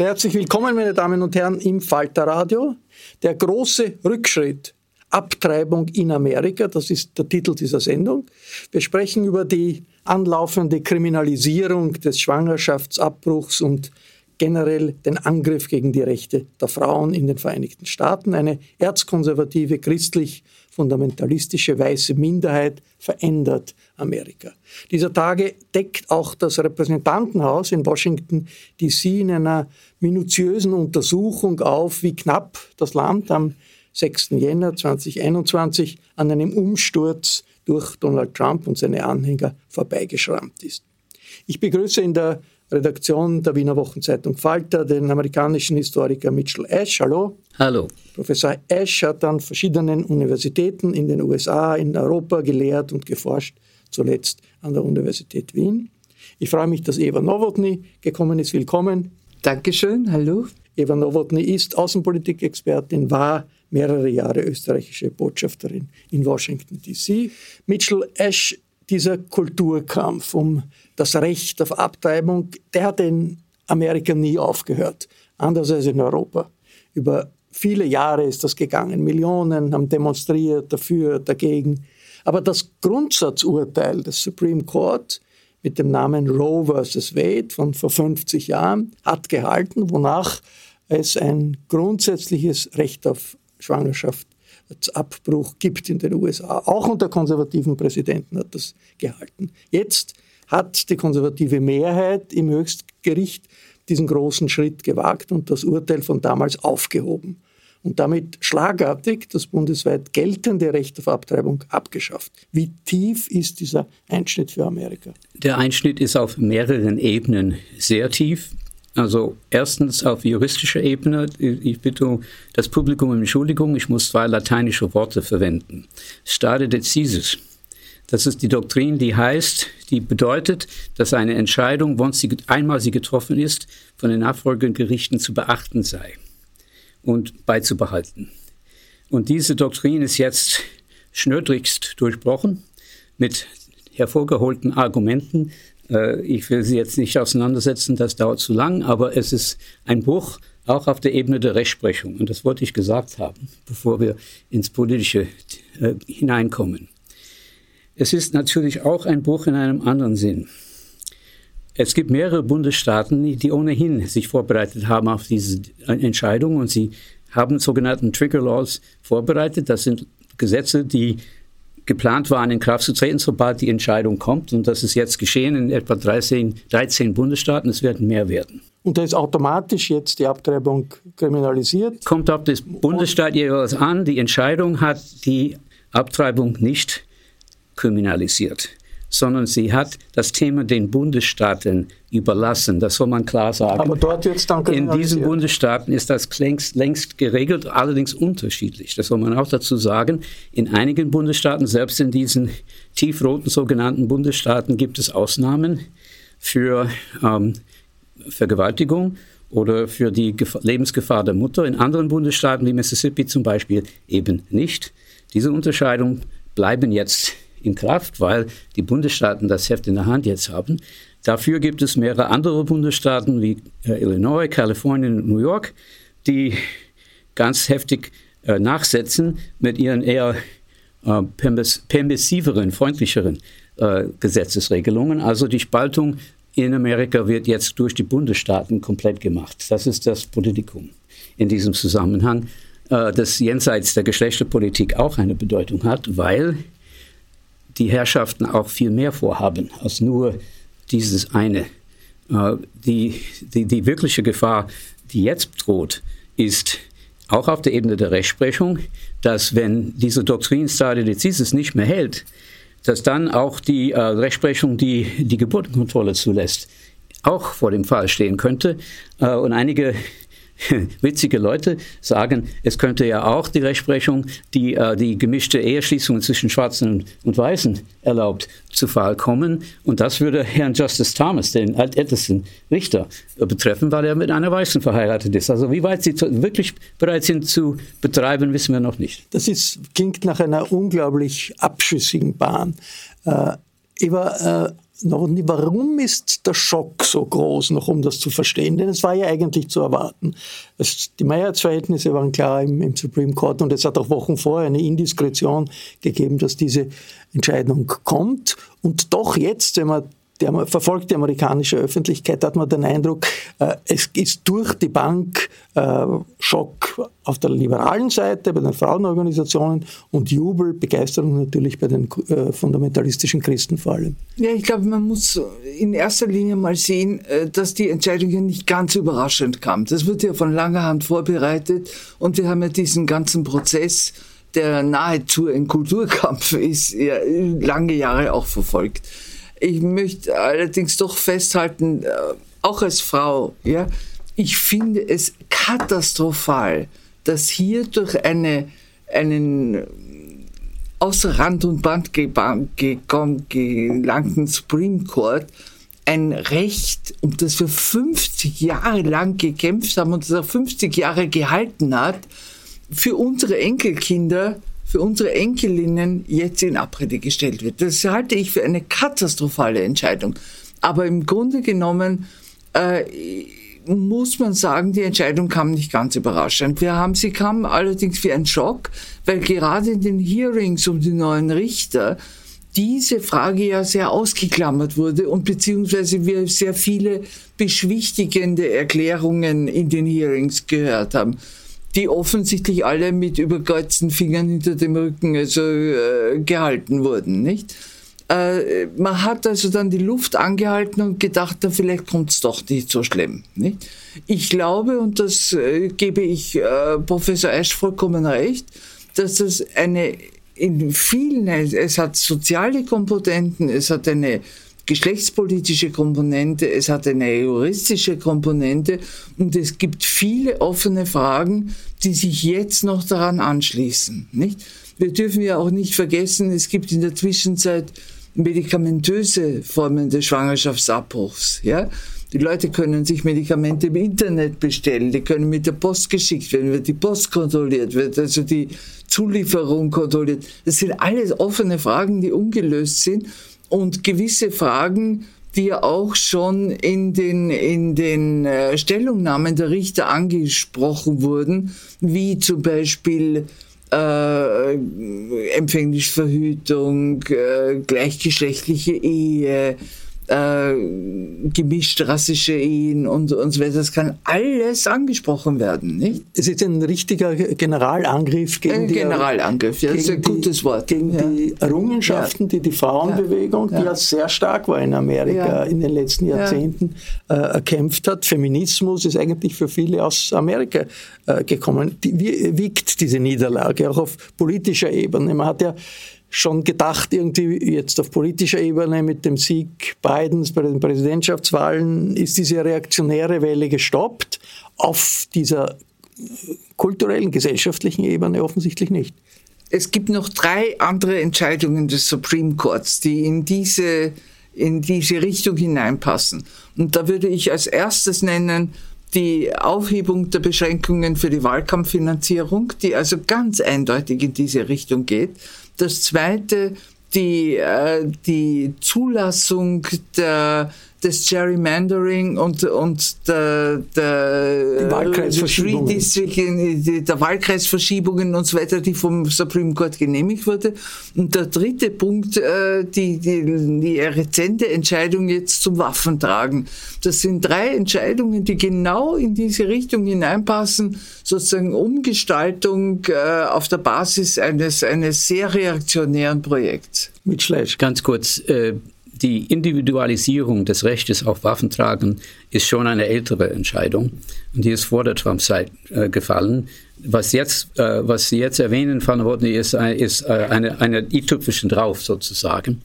Sehr herzlich willkommen, meine Damen und Herren, im Falter Radio. Der große Rückschritt. Abtreibung in Amerika, das ist der Titel dieser Sendung. Wir sprechen über die anlaufende Kriminalisierung des Schwangerschaftsabbruchs und generell den Angriff gegen die Rechte der Frauen in den Vereinigten Staaten. Eine erzkonservative, christlich fundamentalistische weiße Minderheit verändert Amerika. Dieser Tage deckt auch das Repräsentantenhaus in Washington DC in einer minutiösen Untersuchung auf, wie knapp das Land am 6. Jänner 2021 an einem Umsturz durch Donald Trump und seine Anhänger vorbeigeschrammt ist. Ich begrüße in der Redaktion der Wiener Wochenzeitung Falter den amerikanischen Historiker Mitchell Ash. Hallo. Hallo. Professor Ash hat an verschiedenen Universitäten in den USA, in Europa gelehrt und geforscht, zuletzt an der Universität Wien. Ich freue mich, dass Eva Nowotny gekommen ist. Willkommen. Dankeschön, hallo. Eva Nowotny ist Außenpolitik-Expertin, war mehrere Jahre österreichische Botschafterin in Washington, D.C. Mitchell Ash, dieser Kulturkampf um das Recht auf Abtreibung, der hat in Amerika nie aufgehört, anders als in Europa. Über viele Jahre ist das gegangen. Millionen haben demonstriert dafür, dagegen. Aber das Grundsatzurteil des Supreme Court mit dem Namen Roe vs. Wade von vor 50 Jahren hat gehalten, wonach es ein grundsätzliches Recht auf Schwangerschaftsabbruch gibt in den USA. Auch unter konservativen Präsidenten hat das gehalten. Jetzt hat die konservative Mehrheit im Höchstgericht diesen großen Schritt gewagt und das Urteil von damals aufgehoben und damit schlagartig das bundesweit geltende Recht auf Abtreibung abgeschafft. Wie tief ist dieser Einschnitt für Amerika? Der Einschnitt ist auf mehreren Ebenen sehr tief. Also erstens auf juristischer Ebene. Ich bitte das Publikum um Entschuldigung, ich muss zwei lateinische Worte verwenden. Stade decisis. Das ist die Doktrin, die heißt, die bedeutet, dass eine Entscheidung, wenn sie einmal sie getroffen ist, von den nachfolgenden Gerichten zu beachten sei und beizubehalten. Und diese Doktrin ist jetzt schnödrigst durchbrochen mit hervorgeholten Argumenten, äh, ich will sie jetzt nicht auseinandersetzen, das dauert zu lang, aber es ist ein Bruch auch auf der Ebene der Rechtsprechung. Und das wollte ich gesagt haben, bevor wir ins Politische äh, hineinkommen. Es ist natürlich auch ein Bruch in einem anderen Sinn. Es gibt mehrere Bundesstaaten, die ohnehin sich vorbereitet haben auf diese Entscheidung und sie haben sogenannten Trigger Laws vorbereitet. Das sind Gesetze, die geplant waren, in Kraft zu treten, sobald die Entscheidung kommt. Und das ist jetzt geschehen in etwa 13, 13 Bundesstaaten. Es werden mehr werden. Und da ist automatisch jetzt die Abtreibung kriminalisiert? Kommt auf das Bundesstaat jeweils an. Die Entscheidung hat die Abtreibung nicht kriminalisiert sondern sie hat das Thema den Bundesstaaten überlassen. Das soll man klar sagen. Aber dort es dann In diesen Bundesstaaten ist das längst, längst geregelt, allerdings unterschiedlich. Das soll man auch dazu sagen. In einigen Bundesstaaten, selbst in diesen tiefroten sogenannten Bundesstaaten, gibt es Ausnahmen für ähm, Vergewaltigung oder für die Gefahr, Lebensgefahr der Mutter. In anderen Bundesstaaten wie Mississippi zum Beispiel eben nicht. Diese Unterscheidungen bleiben jetzt in Kraft, weil die Bundesstaaten das Heft in der Hand jetzt haben. Dafür gibt es mehrere andere Bundesstaaten wie äh, Illinois, Kalifornien und New York, die ganz heftig äh, nachsetzen mit ihren eher äh, permissiveren, freundlicheren äh, Gesetzesregelungen. Also die Spaltung in Amerika wird jetzt durch die Bundesstaaten komplett gemacht. Das ist das Politikum in diesem Zusammenhang, äh, das jenseits der Geschlechterpolitik auch eine Bedeutung hat, weil die Herrschaften auch viel mehr vorhaben als nur dieses eine. Äh, die, die, die wirkliche Gefahr, die jetzt droht, ist auch auf der Ebene der Rechtsprechung, dass wenn diese Doktrin Stare Decisis nicht mehr hält, dass dann auch die äh, Rechtsprechung, die die Geburtenkontrolle zulässt, auch vor dem Fall stehen könnte. Äh, und einige witzige Leute sagen, es könnte ja auch die Rechtsprechung, die äh, die gemischte Eheschließungen zwischen Schwarzen und Weißen erlaubt, zu Fall kommen. Und das würde Herrn Justice Thomas, den ältesten Richter, äh, betreffen, weil er mit einer Weißen verheiratet ist. Also wie weit sie wirklich bereit sind zu betreiben, wissen wir noch nicht. Das ist, klingt nach einer unglaublich abschüssigen Bahn. Äh, Eva, äh warum ist der Schock so groß, noch um das zu verstehen? Denn es war ja eigentlich zu erwarten. Es, die Mehrheitsverhältnisse waren klar im, im, Supreme Court und es hat auch Wochen vorher eine Indiskretion gegeben, dass diese Entscheidung kommt. Und doch jetzt, wenn man der verfolgt die amerikanische Öffentlichkeit, hat man den Eindruck, äh, es ist durch die Bank äh, Schock auf der liberalen Seite bei den Frauenorganisationen und Jubel, Begeisterung natürlich bei den äh, fundamentalistischen Christen vor allem. Ja, ich glaube, man muss in erster Linie mal sehen, dass die Entscheidung ja nicht ganz überraschend kam. Das wird ja von langer Hand vorbereitet und wir haben ja diesen ganzen Prozess der nahezu ein Kulturkampf ist, ja lange Jahre auch verfolgt. Ich möchte allerdings doch festhalten, äh, auch als Frau, ja, ich finde es katastrophal, dass hier durch eine, einen außer Rand und Band gelangten Supreme Court ein Recht, um das wir 50 Jahre lang gekämpft haben und das auch 50 Jahre gehalten hat, für unsere Enkelkinder für unsere Enkelinnen jetzt in Abrede gestellt wird. Das halte ich für eine katastrophale Entscheidung. Aber im Grunde genommen äh, muss man sagen, die Entscheidung kam nicht ganz überraschend. Wir haben, sie kam allerdings wie ein Schock, weil gerade in den Hearings um die neuen Richter diese Frage ja sehr ausgeklammert wurde und beziehungsweise wir sehr viele beschwichtigende Erklärungen in den Hearings gehört haben die offensichtlich alle mit überkreuzten Fingern hinter dem Rücken also, äh, gehalten wurden, nicht? Äh, man hat also dann die Luft angehalten und gedacht, na, vielleicht kommt es doch nicht so schlimm. Nicht? Ich glaube, und das äh, gebe ich äh, Professor Ash vollkommen recht, dass das eine in vielen, es hat soziale Komponenten, es hat eine geschlechtspolitische Komponente, es hat eine juristische Komponente und es gibt viele offene Fragen, die sich jetzt noch daran anschließen. Nicht? Wir dürfen ja auch nicht vergessen, es gibt in der Zwischenzeit medikamentöse Formen des Schwangerschaftsabbruchs. Ja? Die Leute können sich Medikamente im Internet bestellen, die können mit der Post geschickt werden, wird die Post kontrolliert, wird also die Zulieferung kontrolliert. Das sind alles offene Fragen, die ungelöst sind und gewisse Fragen, die ja auch schon in den, in den äh, Stellungnahmen der Richter angesprochen wurden, wie zum Beispiel äh, Empfängnisverhütung, äh, gleichgeschlechtliche Ehe, äh, gemischt rassische Ehen und, und so weiter. Das kann alles angesprochen werden, nicht? Es ist ein richtiger Generalangriff gegen ein die, Generalangriff, ja, das ist ein gutes Wort. Gegen ja. die Errungenschaften, die die Frauenbewegung, die ja sehr stark war in Amerika in den letzten Jahrzehnten, äh, erkämpft hat. Feminismus ist eigentlich für viele aus Amerika äh, gekommen. Die, wie wiegt diese Niederlage auch auf politischer Ebene? Man hat ja schon gedacht, irgendwie jetzt auf politischer Ebene mit dem Sieg Bidens bei den Präsidentschaftswahlen ist diese reaktionäre Welle gestoppt. Auf dieser kulturellen, gesellschaftlichen Ebene offensichtlich nicht. Es gibt noch drei andere Entscheidungen des Supreme Courts, die in diese, in diese Richtung hineinpassen. Und da würde ich als erstes nennen, die Aufhebung der Beschränkungen für die Wahlkampffinanzierung, die also ganz eindeutig in diese Richtung geht. Das zweite, die, äh, die Zulassung der, des Gerrymandering und, und der, der Wahlkreisverschiebungen. der Wahlkreisverschiebungen und so weiter, die vom Supreme Court genehmigt wurde. Und der dritte Punkt, äh, die, die, die rezente Entscheidung jetzt zum Waffentragen. Das sind drei Entscheidungen, die genau in diese Richtung hineinpassen, sozusagen Umgestaltung äh, auf der Basis eines, eines sehr reaktionären Projekts. Mit Schleich. Ganz kurz, äh, die Individualisierung des Rechtes auf Waffentragen ist schon eine ältere Entscheidung und die ist vor der Trump-Zeit äh, gefallen. Was jetzt, äh, was Sie jetzt erwähnen, Frau Nowotny, ist, ist äh, eine, eine i-Tüpfelchen drauf sozusagen.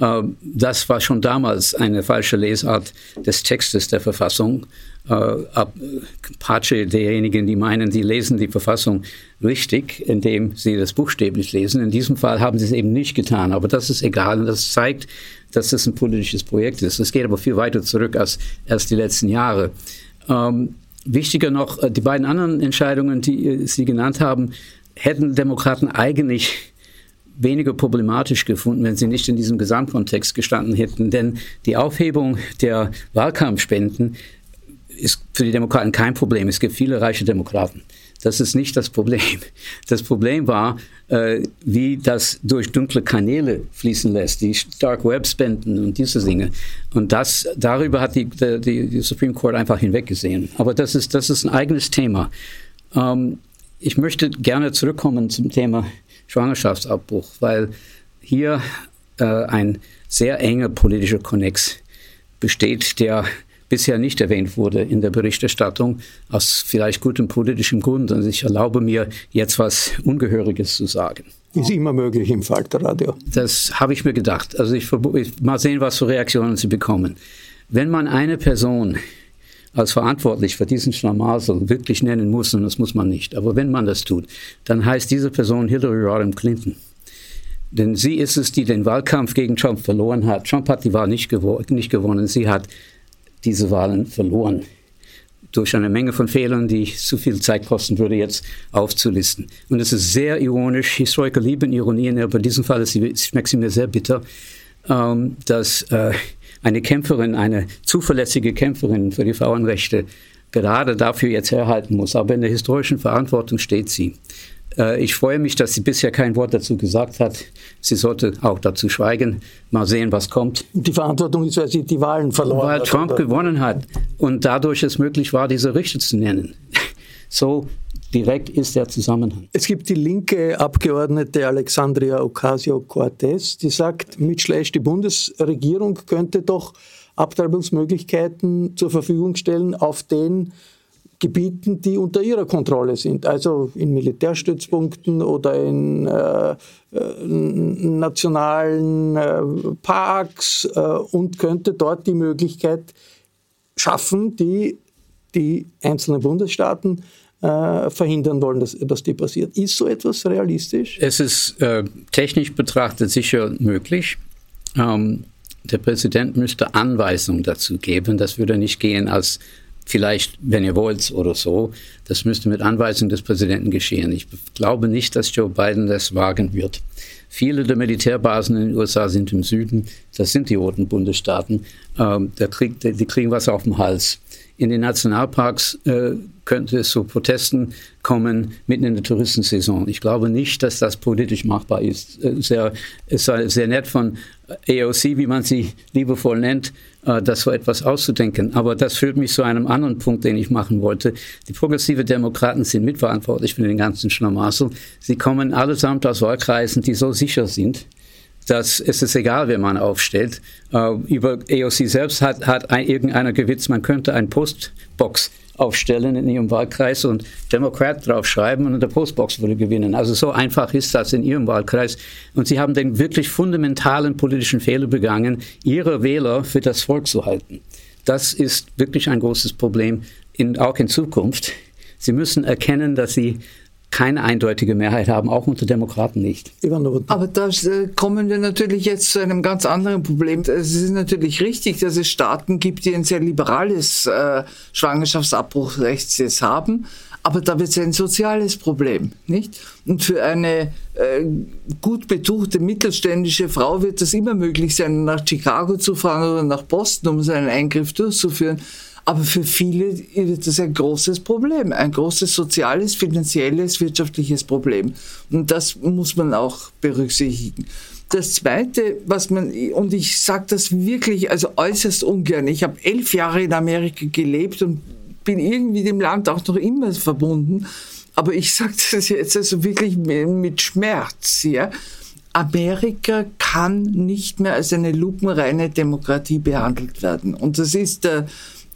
Äh, das war schon damals eine falsche Lesart des Textes der Verfassung. Apache derjenigen, die meinen, die lesen die Verfassung richtig, indem sie das buchstäblich lesen. In diesem Fall haben sie es eben nicht getan, aber das ist egal und das zeigt, dass es ein politisches Projekt ist. Es geht aber viel weiter zurück als erst die letzten Jahre. Ähm, wichtiger noch, die beiden anderen Entscheidungen, die Sie genannt haben, hätten Demokraten eigentlich weniger problematisch gefunden, wenn sie nicht in diesem Gesamtkontext gestanden hätten. Denn die Aufhebung der Wahlkampfspenden ist für die Demokraten kein Problem. Es gibt viele reiche Demokraten. Das ist nicht das Problem. Das Problem war, äh, wie das durch dunkle Kanäle fließen lässt, die Dark Web Spenden und diese Dinge. Und das, darüber hat die, die, die Supreme Court einfach hinweggesehen. Aber das ist, das ist ein eigenes Thema. Ähm, ich möchte gerne zurückkommen zum Thema Schwangerschaftsabbruch, weil hier äh, ein sehr enger politischer Konnex besteht, der bisher nicht erwähnt wurde in der Berichterstattung, aus vielleicht gutem politischem Grund. Und ich erlaube mir jetzt was Ungehöriges zu sagen. Ist immer möglich im Falterradio. Das habe ich mir gedacht. Also ich, ich mal sehen, was für Reaktionen Sie bekommen. Wenn man eine Person als verantwortlich für diesen Schlamassel wirklich nennen muss, und das muss man nicht, aber wenn man das tut, dann heißt diese Person Hillary Rodham Clinton. Denn sie ist es, die den Wahlkampf gegen Trump verloren hat. Trump hat die Wahl nicht, gewo nicht gewonnen. Sie hat diese Wahlen verloren. Durch eine Menge von Fehlern, die zu viel Zeit kosten würde, jetzt aufzulisten. Und es ist sehr ironisch. Historiker lieben Ironien, aber in diesem Fall schmeckt sie mir sehr bitter, ähm, dass äh, eine Kämpferin, eine zuverlässige Kämpferin für die Frauenrechte gerade dafür jetzt herhalten muss. Aber in der historischen Verantwortung steht sie. Äh, ich freue mich, dass sie bisher kein Wort dazu gesagt hat. Sie sollte auch dazu schweigen. Mal sehen, was kommt. Die Verantwortung ist, weil sie die Wahlen verloren weil hat. Weil Trump oder? gewonnen hat und dadurch es möglich war, diese Richter zu nennen. So direkt ist der Zusammenhang. Es gibt die linke Abgeordnete Alexandria Ocasio-Cortez, die sagt, mit Schleich die Bundesregierung könnte doch Abtreibungsmöglichkeiten zur Verfügung stellen auf den Gebieten, die unter ihrer Kontrolle sind, also in Militärstützpunkten oder in äh, nationalen äh, Parks äh, und könnte dort die Möglichkeit schaffen, die die einzelnen Bundesstaaten äh, verhindern wollen, dass, dass die passiert. Ist so etwas realistisch? Es ist äh, technisch betrachtet sicher möglich. Ähm, der Präsident müsste Anweisungen dazu geben. Das würde nicht gehen als vielleicht, wenn ihr wollt oder so. Das müsste mit Anweisung des Präsidenten geschehen. Ich glaube nicht, dass Joe Biden das wagen wird. Viele der Militärbasen in den USA sind im Süden. Das sind die roten Bundesstaaten. Ähm, der Krieg, die, die kriegen was auf dem Hals. in den Nationalparks äh, könnte es zu Protesten kommen mitten in der Touristensaison. Ich glaube nicht, dass das politisch machbar ist. Äh, sehr, es sei sehr nett von AOC, wie man sie liebevoll nennt, äh, das so etwas auszudenken. Aber das führt mich zu einem anderen Punkt, den ich machen wollte. Die progressive Demokraten sind mitverantwortlich für den ganzen Schlamassel. Sie kommen allesamt aus Wahlkreisen, die so sicher sind, dass es ist egal, wer man aufstellt. Uh, über AOC selbst hat, hat ein, irgendeiner gewitzt, man könnte ein Postbox aufstellen in ihrem Wahlkreis und Demokrat draufschreiben und der Postbox würde gewinnen. Also so einfach ist das in ihrem Wahlkreis. Und sie haben den wirklich fundamentalen politischen Fehler begangen, ihre Wähler für das Volk zu halten. Das ist wirklich ein großes Problem, in, auch in Zukunft. Sie müssen erkennen, dass sie keine eindeutige Mehrheit haben, auch unter Demokraten nicht. Aber da äh, kommen wir natürlich jetzt zu einem ganz anderen Problem. Es ist natürlich richtig, dass es Staaten gibt, die ein sehr liberales äh, Schwangerschaftsabbruchrecht jetzt haben. Aber da wird es ein soziales Problem, nicht? Und für eine äh, gut betuchte mittelständische Frau wird es immer möglich sein, nach Chicago zu fahren oder nach Boston, um seinen Eingriff durchzuführen. Aber für viele ist das ein großes Problem, ein großes soziales, finanzielles, wirtschaftliches Problem. Und das muss man auch berücksichtigen. Das Zweite, was man, und ich sage das wirklich, also äußerst ungern, ich habe elf Jahre in Amerika gelebt und bin irgendwie dem Land auch noch immer verbunden, aber ich sage das jetzt also wirklich mit Schmerz, ja. Amerika kann nicht mehr als eine lupenreine Demokratie behandelt werden. Und das ist der,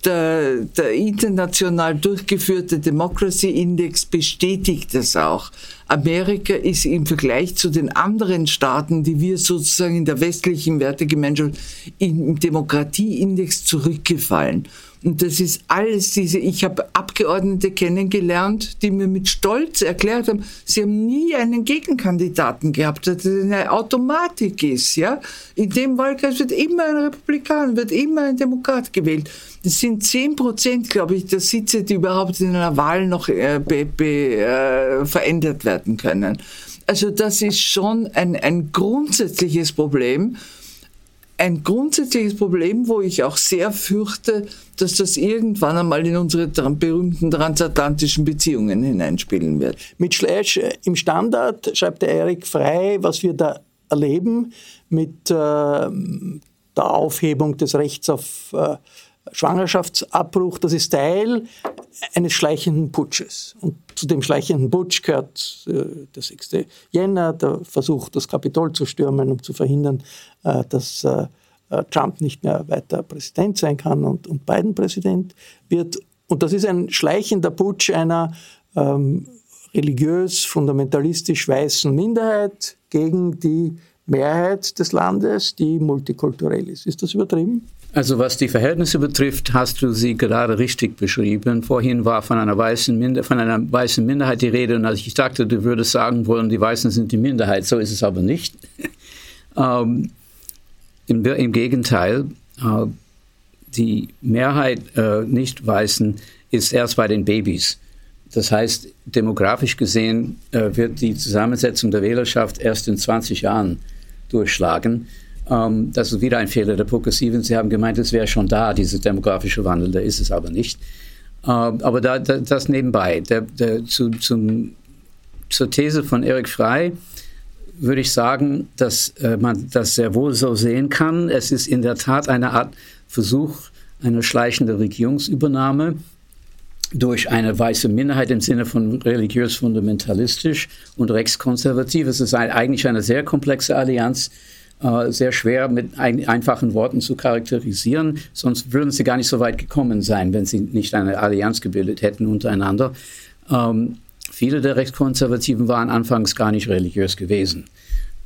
der, der international durchgeführte Democracy Index bestätigt das auch. Amerika ist im Vergleich zu den anderen Staaten, die wir sozusagen in der westlichen Wertegemeinschaft im Demokratieindex zurückgefallen. Und das ist alles diese, ich habe Abgeordnete kennengelernt, die mir mit Stolz erklärt haben, sie haben nie einen Gegenkandidaten gehabt, dass das eine Automatik ist, ja. In dem Wahlkreis wird immer ein Republikaner, wird immer ein Demokrat gewählt. Das sind zehn Prozent, glaube ich, der Sitze, die überhaupt in einer Wahl noch äh, be, be, äh, verändert werden können. Also das ist schon ein, ein grundsätzliches Problem ein grundsätzliches Problem, wo ich auch sehr fürchte, dass das irgendwann einmal in unsere berühmten transatlantischen Beziehungen hineinspielen wird. Mit Slash äh, im Standard schreibt der Erik Frei, was wir da erleben mit äh, der Aufhebung des Rechts auf äh, Schwangerschaftsabbruch, das ist Teil eines schleichenden Putsches. Und zu dem schleichenden Putsch gehört äh, der 6. Jänner, der Versuch, das Kapitol zu stürmen, um zu verhindern, äh, dass äh, äh, Trump nicht mehr weiter Präsident sein kann und, und Biden Präsident wird. Und das ist ein schleichender Putsch einer ähm, religiös, fundamentalistisch weißen Minderheit gegen die Mehrheit des Landes, die multikulturell ist. Ist das übertrieben? Also was die Verhältnisse betrifft, hast du sie gerade richtig beschrieben. Vorhin war von einer weißen, Minder von einer weißen Minderheit die Rede und ich dachte, du würdest sagen wollen, die Weißen sind die Minderheit. So ist es aber nicht. ähm, im, im, Gegenteil, äh, die Mehrheit äh, Nicht-Weißen ist erst bei den Babys. Das heißt, demografisch gesehen äh, wird die Zusammensetzung der Wählerschaft erst in 20 Jahren durchschlagen. Ähm, das ist wieder ein Fehler der Progressiven. Sie haben gemeint, es wäre schon da, dieser demografische Wandel. Da ist es aber nicht. Ähm, aber da, da, das nebenbei. Der, der, zu, zum, zur These von Eric Frey würde ich sagen, dass äh, man das sehr wohl so sehen kann. Es ist in der Tat eine Art Versuch einer schleichenden Regierungsübernahme durch eine weiße Minderheit im Sinne von religiös fundamentalistisch und rechtskonservativ. Es ist ein, eigentlich eine sehr komplexe Allianz, äh, sehr schwer mit ein, einfachen Worten zu charakterisieren. Sonst würden sie gar nicht so weit gekommen sein, wenn sie nicht eine Allianz gebildet hätten untereinander. Ähm, viele der Rechtskonservativen waren anfangs gar nicht religiös gewesen.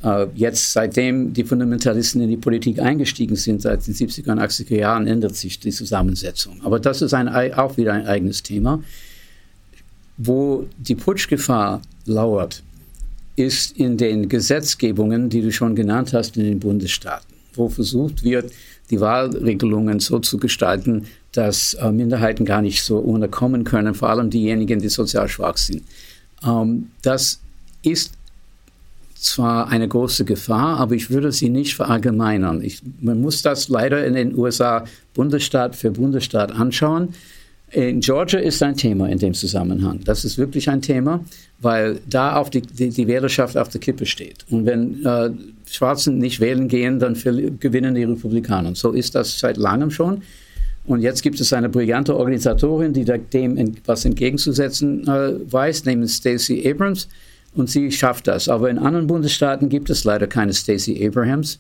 Äh, jetzt, seitdem die Fundamentalisten in die Politik eingestiegen sind, seit den 70er und 80er Jahren, ändert sich die Zusammensetzung. Aber das ist ein, auch wieder ein eigenes Thema. Wo die Putschgefahr lauert, ist in den Gesetzgebungen, die du schon genannt hast, in den Bundesstaaten, wo versucht wird, die Wahlregelungen so zu gestalten, dass äh, Minderheiten gar nicht so unterkommen können, vor allem diejenigen, die sozial schwach sind. Ähm, das ist zwar eine große Gefahr, aber ich würde sie nicht verallgemeinern. Ich, man muss das leider in den USA Bundesstaat für Bundesstaat anschauen. In Georgia ist ein Thema in dem Zusammenhang. Das ist wirklich ein Thema, weil da auf die, die, die Wählerschaft auf der Kippe steht. Und wenn äh, Schwarzen nicht wählen gehen, dann gewinnen die Republikaner. Und so ist das seit langem schon. Und jetzt gibt es eine brillante Organisatorin, die dem was entgegenzusetzen äh, weiß, nämlich Stacey Abrams. Und sie schafft das. Aber in anderen Bundesstaaten gibt es leider keine Stacey Abrahams.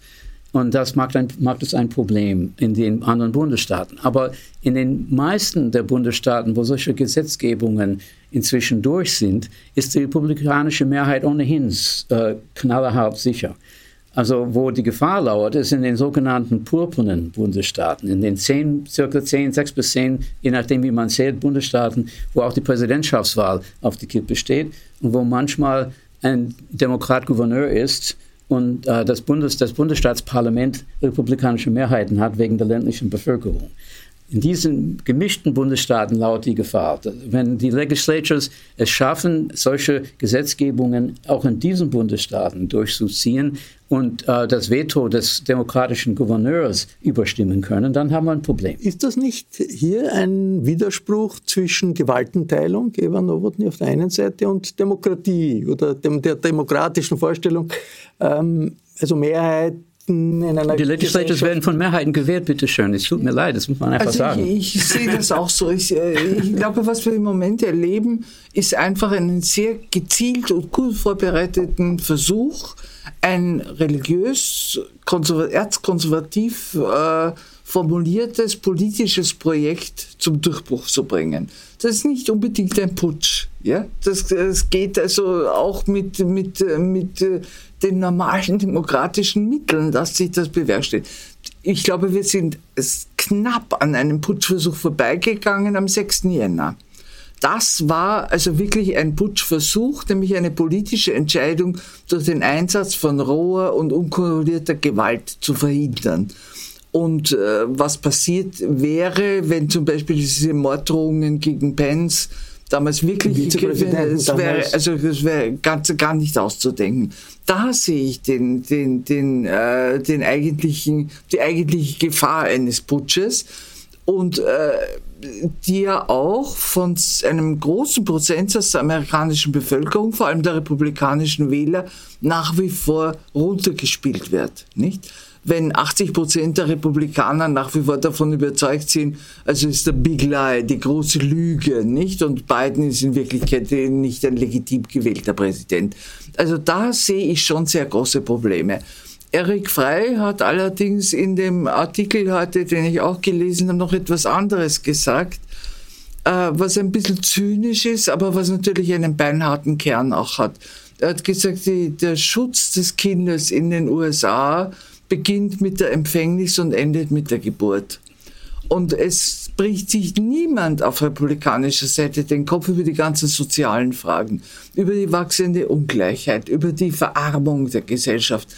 Und das macht, ein, macht es ein Problem in den anderen Bundesstaaten. Aber in den meisten der Bundesstaaten, wo solche Gesetzgebungen inzwischen durch sind, ist die republikanische Mehrheit ohnehin äh, knallerhart sicher. Also wo die Gefahr lauert, ist in den sogenannten purpurnen Bundesstaaten, in den zehn, circa zehn, sechs bis zehn, je nachdem wie man zählt, Bundesstaaten, wo auch die Präsidentschaftswahl auf die Kippe steht und wo manchmal ein Demokrat Gouverneur ist und äh, das, Bundes, das Bundesstaatsparlament republikanische Mehrheiten hat wegen der ländlichen Bevölkerung. In diesen gemischten Bundesstaaten lauert die Gefahr. Wenn die Legislatures es schaffen, solche Gesetzgebungen auch in diesen Bundesstaaten durchzuziehen und äh, das Veto des demokratischen Gouverneurs überstimmen können, dann haben wir ein Problem. Ist das nicht hier ein Widerspruch zwischen Gewaltenteilung, Eva Nowotny auf der einen Seite, und Demokratie oder dem, der demokratischen Vorstellung, ähm, also Mehrheit in einer Die Legislatures werden von Mehrheiten gewählt, bitteschön. Es tut mir leid, das muss man einfach also sagen. Ich, ich sehe das auch so. Ich, äh, ich, glaube, was wir im Moment erleben, ist einfach einen sehr gezielt und gut vorbereiteten Versuch, ein religiös, erzkonservativ äh, formuliertes politisches Projekt zum Durchbruch zu bringen. Das ist nicht unbedingt ein Putsch. Ja? Das, das geht also auch mit, mit, mit äh, den normalen demokratischen Mitteln, dass sich das bewerkstelligt. Ich glaube, wir sind knapp an einem Putschversuch vorbeigegangen am 6. Jänner. Das war also wirklich ein Putschversuch, nämlich eine politische Entscheidung durch den Einsatz von roher und unkontrollierter Gewalt zu verhindern. Und äh, was passiert wäre, wenn zum Beispiel diese Morddrohungen gegen Pence damals wirklich das wäre also das wäre ganz gar nicht auszudenken. Da sehe ich den den den äh, den eigentlichen die eigentliche Gefahr eines Putsches und äh, die ja auch von einem großen Prozentsatz der amerikanischen Bevölkerung, vor allem der republikanischen Wähler, nach wie vor runtergespielt wird, nicht? Wenn 80 Prozent der Republikaner nach wie vor davon überzeugt sind, also ist der Big Lie, die große Lüge, nicht? Und Biden ist in Wirklichkeit nicht ein legitim gewählter Präsident. Also da sehe ich schon sehr große Probleme. Erik Frey hat allerdings in dem Artikel heute, den ich auch gelesen habe, noch etwas anderes gesagt, äh, was ein bisschen zynisch ist, aber was natürlich einen beinharten Kern auch hat. Er hat gesagt, der Schutz des Kindes in den USA beginnt mit der Empfängnis und endet mit der Geburt. Und es bricht sich niemand auf republikanischer Seite den Kopf über die ganzen sozialen Fragen, über die wachsende Ungleichheit, über die Verarmung der Gesellschaft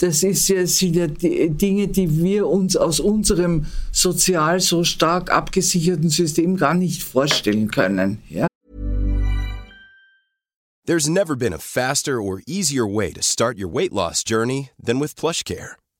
das ist ja, sind ja die Dinge, die wir uns aus unserem sozial so stark abgesicherten System gar nicht vorstellen können. Ja? There's never been a faster or easier way to start your weight loss journey than with PlushCare.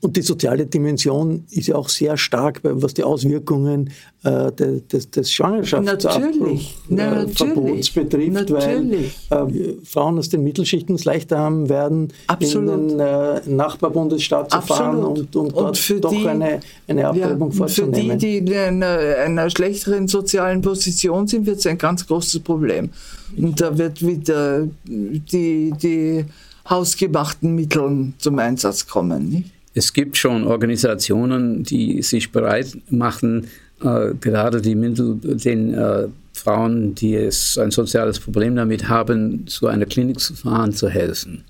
Und die soziale Dimension ist ja auch sehr stark, was die Auswirkungen äh, des, des Schwangerschaftsabbruchverbots äh, betrifft, natürlich. weil äh, Frauen aus den Mittelschichten es leichter haben werden, Absolut. in den äh, Nachbarbundesstaat zu Absolut. fahren und, und, und für doch die, eine, eine Abtreibung ja, vorzunehmen. Für die, die in einer, einer schlechteren sozialen Position sind, wird es ein ganz großes Problem. Und da wird wieder die, die hausgemachten Mittel zum Einsatz kommen. Nicht? Es gibt schon Organisationen, die sich bereit machen, äh, gerade die Mittel, den äh, Frauen, die es ein soziales Problem damit haben, zu einer Klinik zu fahren, zu helfen.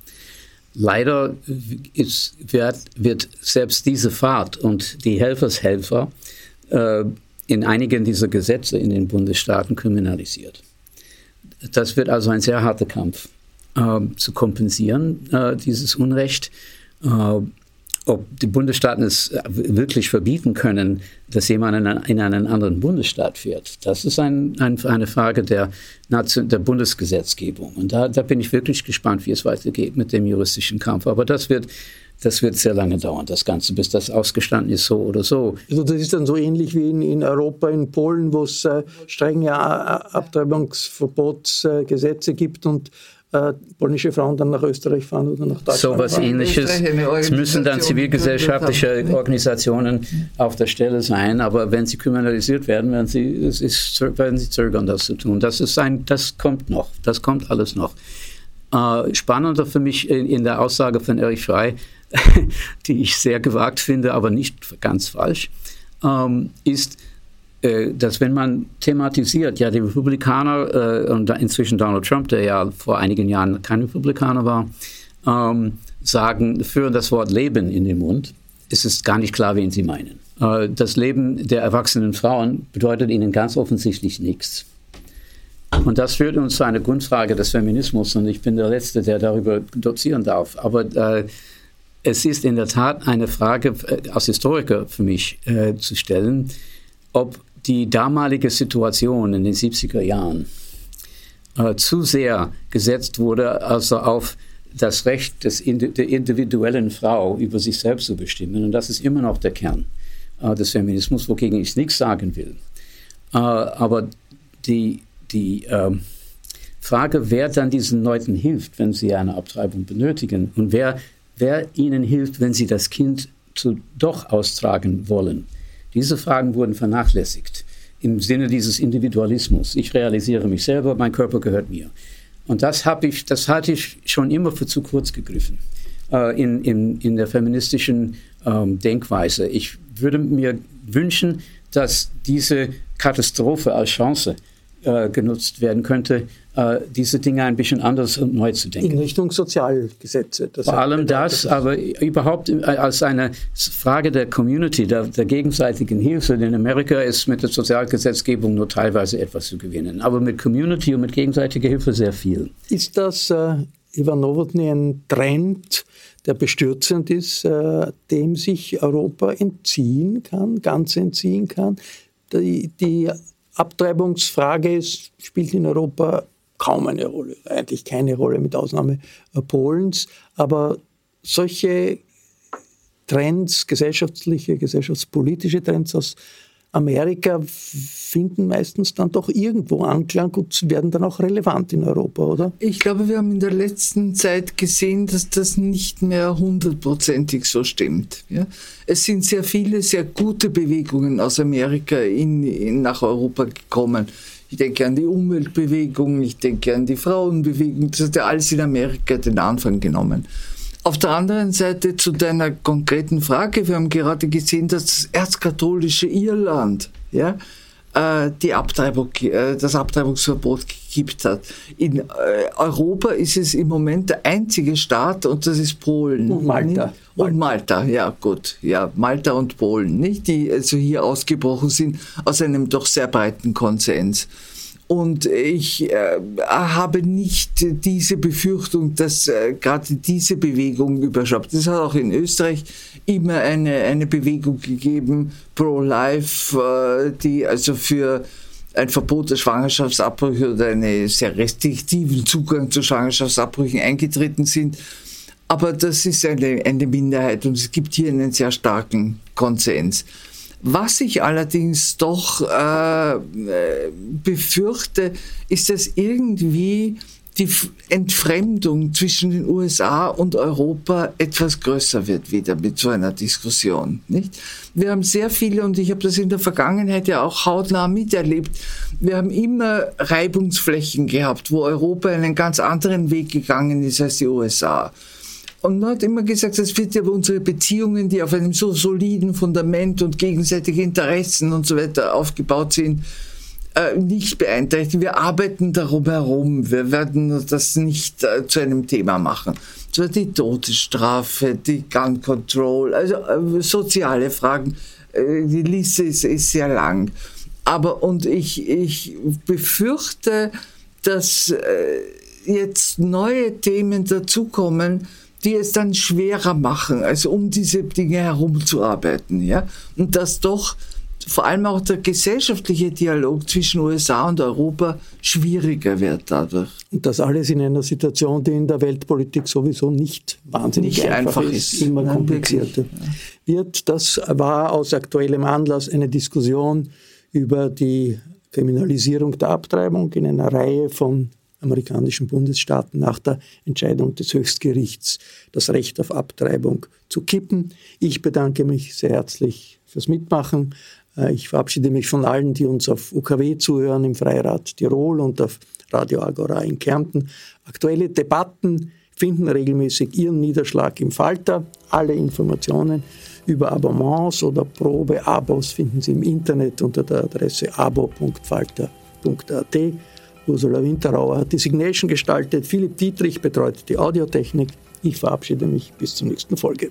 Leider ist, wird, wird, selbst diese Fahrt und die Helfershelfer äh, in einigen dieser Gesetze in den Bundesstaaten kriminalisiert. Das wird also ein sehr harter Kampf äh, zu kompensieren, äh, dieses Unrecht. Äh, ob die Bundesstaaten es wirklich verbieten können, dass jemand in einen anderen Bundesstaat fährt, das ist ein, ein, eine Frage der, der Bundesgesetzgebung. Und da, da, bin ich wirklich gespannt, wie es weitergeht mit dem juristischen Kampf. Aber das wird, das wird sehr lange dauern, das Ganze, bis das ausgestanden ist, so oder so. Also das ist dann so ähnlich wie in, in Europa, in Polen, wo es äh, strenge Abtreibungsverbotsgesetze gibt und äh, polnische Frauen dann nach Österreich fahren oder nach Deutschland. So was ähnliches. Es müssen dann zivilgesellschaftliche Organisationen auf der Stelle sein, aber wenn sie kriminalisiert werden, werden sie, es ist, werden sie zögern, das zu tun. Das, ist ein, das kommt noch, das kommt alles noch. Äh, spannender für mich in, in der Aussage von Erich Frey, die ich sehr gewagt finde, aber nicht ganz falsch, ähm, ist, dass wenn man thematisiert, ja, die Republikaner äh, und inzwischen Donald Trump, der ja vor einigen Jahren kein Republikaner war, ähm, sagen, führen das Wort Leben in den Mund, ist es gar nicht klar, wen sie meinen. Äh, das Leben der erwachsenen Frauen bedeutet ihnen ganz offensichtlich nichts. Und das führt uns zu einer Grundfrage des Feminismus und ich bin der Letzte, der darüber dozieren darf. Aber äh, es ist in der Tat eine Frage äh, als Historiker für mich äh, zu stellen, ob die damalige Situation in den 70er Jahren äh, zu sehr gesetzt wurde, also auf das Recht des, der individuellen Frau über sich selbst zu bestimmen. Und das ist immer noch der Kern äh, des Feminismus, wogegen ich nichts sagen will. Äh, aber die, die ähm, Frage, wer dann diesen Leuten hilft, wenn sie eine Abtreibung benötigen und wer, wer ihnen hilft, wenn sie das Kind zu, doch austragen wollen, diese Fragen wurden vernachlässigt im Sinne dieses Individualismus. Ich realisiere mich selber, mein Körper gehört mir. Und das habe ich, das hatte ich schon immer für zu kurz gegriffen äh, in, in, in der feministischen ähm, Denkweise. Ich würde mir wünschen, dass diese Katastrophe als Chance äh, genutzt werden könnte, diese Dinge ein bisschen anders und neu zu denken. In Richtung Sozialgesetze. Vor allem das, aber überhaupt äh, als eine Frage der Community, der, der, gegenseitigen Hilfe. In Amerika ist mit der Sozialgesetzgebung nur teilweise etwas zu gewinnen, aber mit Community und mit gegenseitiger Hilfe sehr viel. Ist das, äh, Ivan Novotny, ein Trend, der bestürzend ist, äh, dem sich Europa entziehen kann, ganz entziehen kann? Die, die Abtreibungsfrage ist, spielt in Europa kaum eine Rolle, eigentlich keine Rolle mit Ausnahme äh, Polens. Aber solche Trends, gesellschaftliche, gesellschaftspolitische Trends aus Amerika finden meistens dann doch irgendwo Anklang und werden dann auch relevant in Europa, oder? Ich glaube, wir haben in der letzten Zeit gesehen, dass das nicht mehr hundertprozentig so stimmt. Ja? Es sind sehr viele, sehr gute Bewegungen aus Amerika in, in, nach Europa gekommen. Ich denke an die Umweltbewegung, ich denke an die Frauenbewegung. Das hat ja alles in Amerika den Anfang genommen. Auf der anderen Seite zu deiner konkreten Frage. Wir haben gerade gesehen, dass das erzkatholische Irland, ja, äh, die Abtreibung, äh, das Abtreibungsverbot gekippt hat. In äh, Europa ist es im Moment der einzige Staat und das ist Polen. Und Malta. Und Malta, ja gut, ja, Malta und Polen, nicht, die also hier ausgebrochen sind aus einem doch sehr breiten Konsens. Und ich äh, habe nicht diese Befürchtung, dass äh, gerade diese Bewegung überschwappt. Es hat auch in Österreich immer eine, eine Bewegung gegeben, pro-life, äh, die also für ein Verbot der Schwangerschaftsabbrüche oder einen sehr restriktiven Zugang zu Schwangerschaftsabbrüchen eingetreten sind. Aber das ist eine, eine Minderheit und es gibt hier einen sehr starken Konsens. Was ich allerdings doch äh, befürchte, ist, dass irgendwie die Entfremdung zwischen den USA und Europa etwas größer wird wieder mit so einer Diskussion. Nicht? Wir haben sehr viele, und ich habe das in der Vergangenheit ja auch hautnah miterlebt, wir haben immer Reibungsflächen gehabt, wo Europa einen ganz anderen Weg gegangen ist als die USA. Und man hat immer gesagt, das wird ja unsere Beziehungen, die auf einem so soliden Fundament und gegenseitige Interessen und so weiter aufgebaut sind, äh, nicht beeinträchtigen. Wir arbeiten darum herum. Wir werden das nicht äh, zu einem Thema machen. So die Todesstrafe, die Gun Control, also äh, soziale Fragen. die Liste ist, ist sehr lang. Aber und ich, ich befürchte, dass äh, jetzt neue Themen dazukommen, die es dann schwerer machen, also um diese Dinge herumzuarbeiten, ja. Und dass doch vor allem auch der gesellschaftliche Dialog zwischen USA und Europa schwieriger wird dadurch. Und das alles in einer Situation, die in der Weltpolitik sowieso nicht wahnsinnig nicht einfach, einfach, ist, immer Nein, komplizierter ja. wird. Das war aus aktuellem Anlass eine Diskussion über die Kriminalisierung der Abtreibung in einer Reihe von amerikanischen Bundesstaaten nach der Entscheidung des Höchstgerichts das Recht auf Abtreibung zu kippen. Ich bedanke mich sehr herzlich fürs Mitmachen. Äh, ich verabschiede mich von allen, die uns auf UKW zuhören im Freirat Tirol und auf Radio Agora in Kärnten. Aktuelle Debatten finden regelmäßig ihren Niederschlag im Falter. Alle Informationen über Abonnements oder Probeabos finden Sie im Internet unter der Adresse abo.falter.at. Ursula Winterauer hat die Signation gestaltet, Philipp Dietrich betreut die Audiotechnik. Ich verabschiede mich bis zur nächsten Folge.